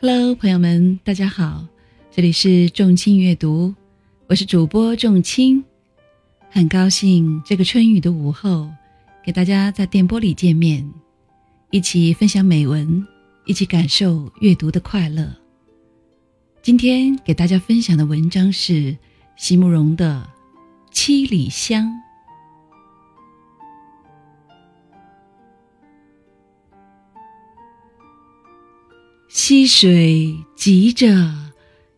Hello，朋友们，大家好，这里是众卿阅读，我是主播众卿，很高兴这个春雨的午后，给大家在电波里见面，一起分享美文，一起感受阅读的快乐。今天给大家分享的文章是席慕容的《七里香》。溪水急着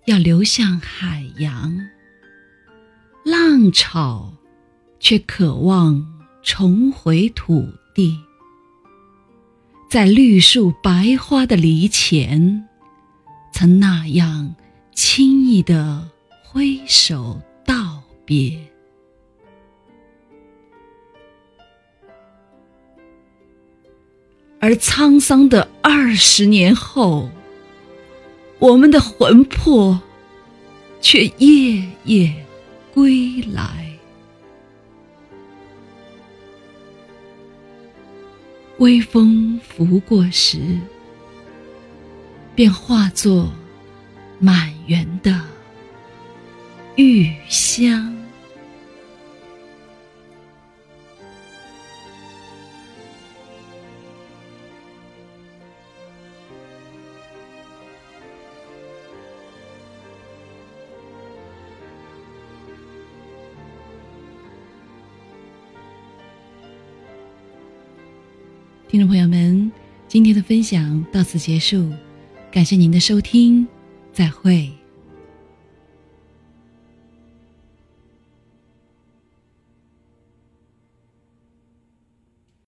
要流向海洋，浪潮却渴望重回土地。在绿树白花的篱前，曾那样轻易地挥手道别。而沧桑的二十年后，我们的魂魄却夜夜归来。微风拂过时，便化作满园的玉香。听众朋友们，今天的分享到此结束，感谢您的收听，再会。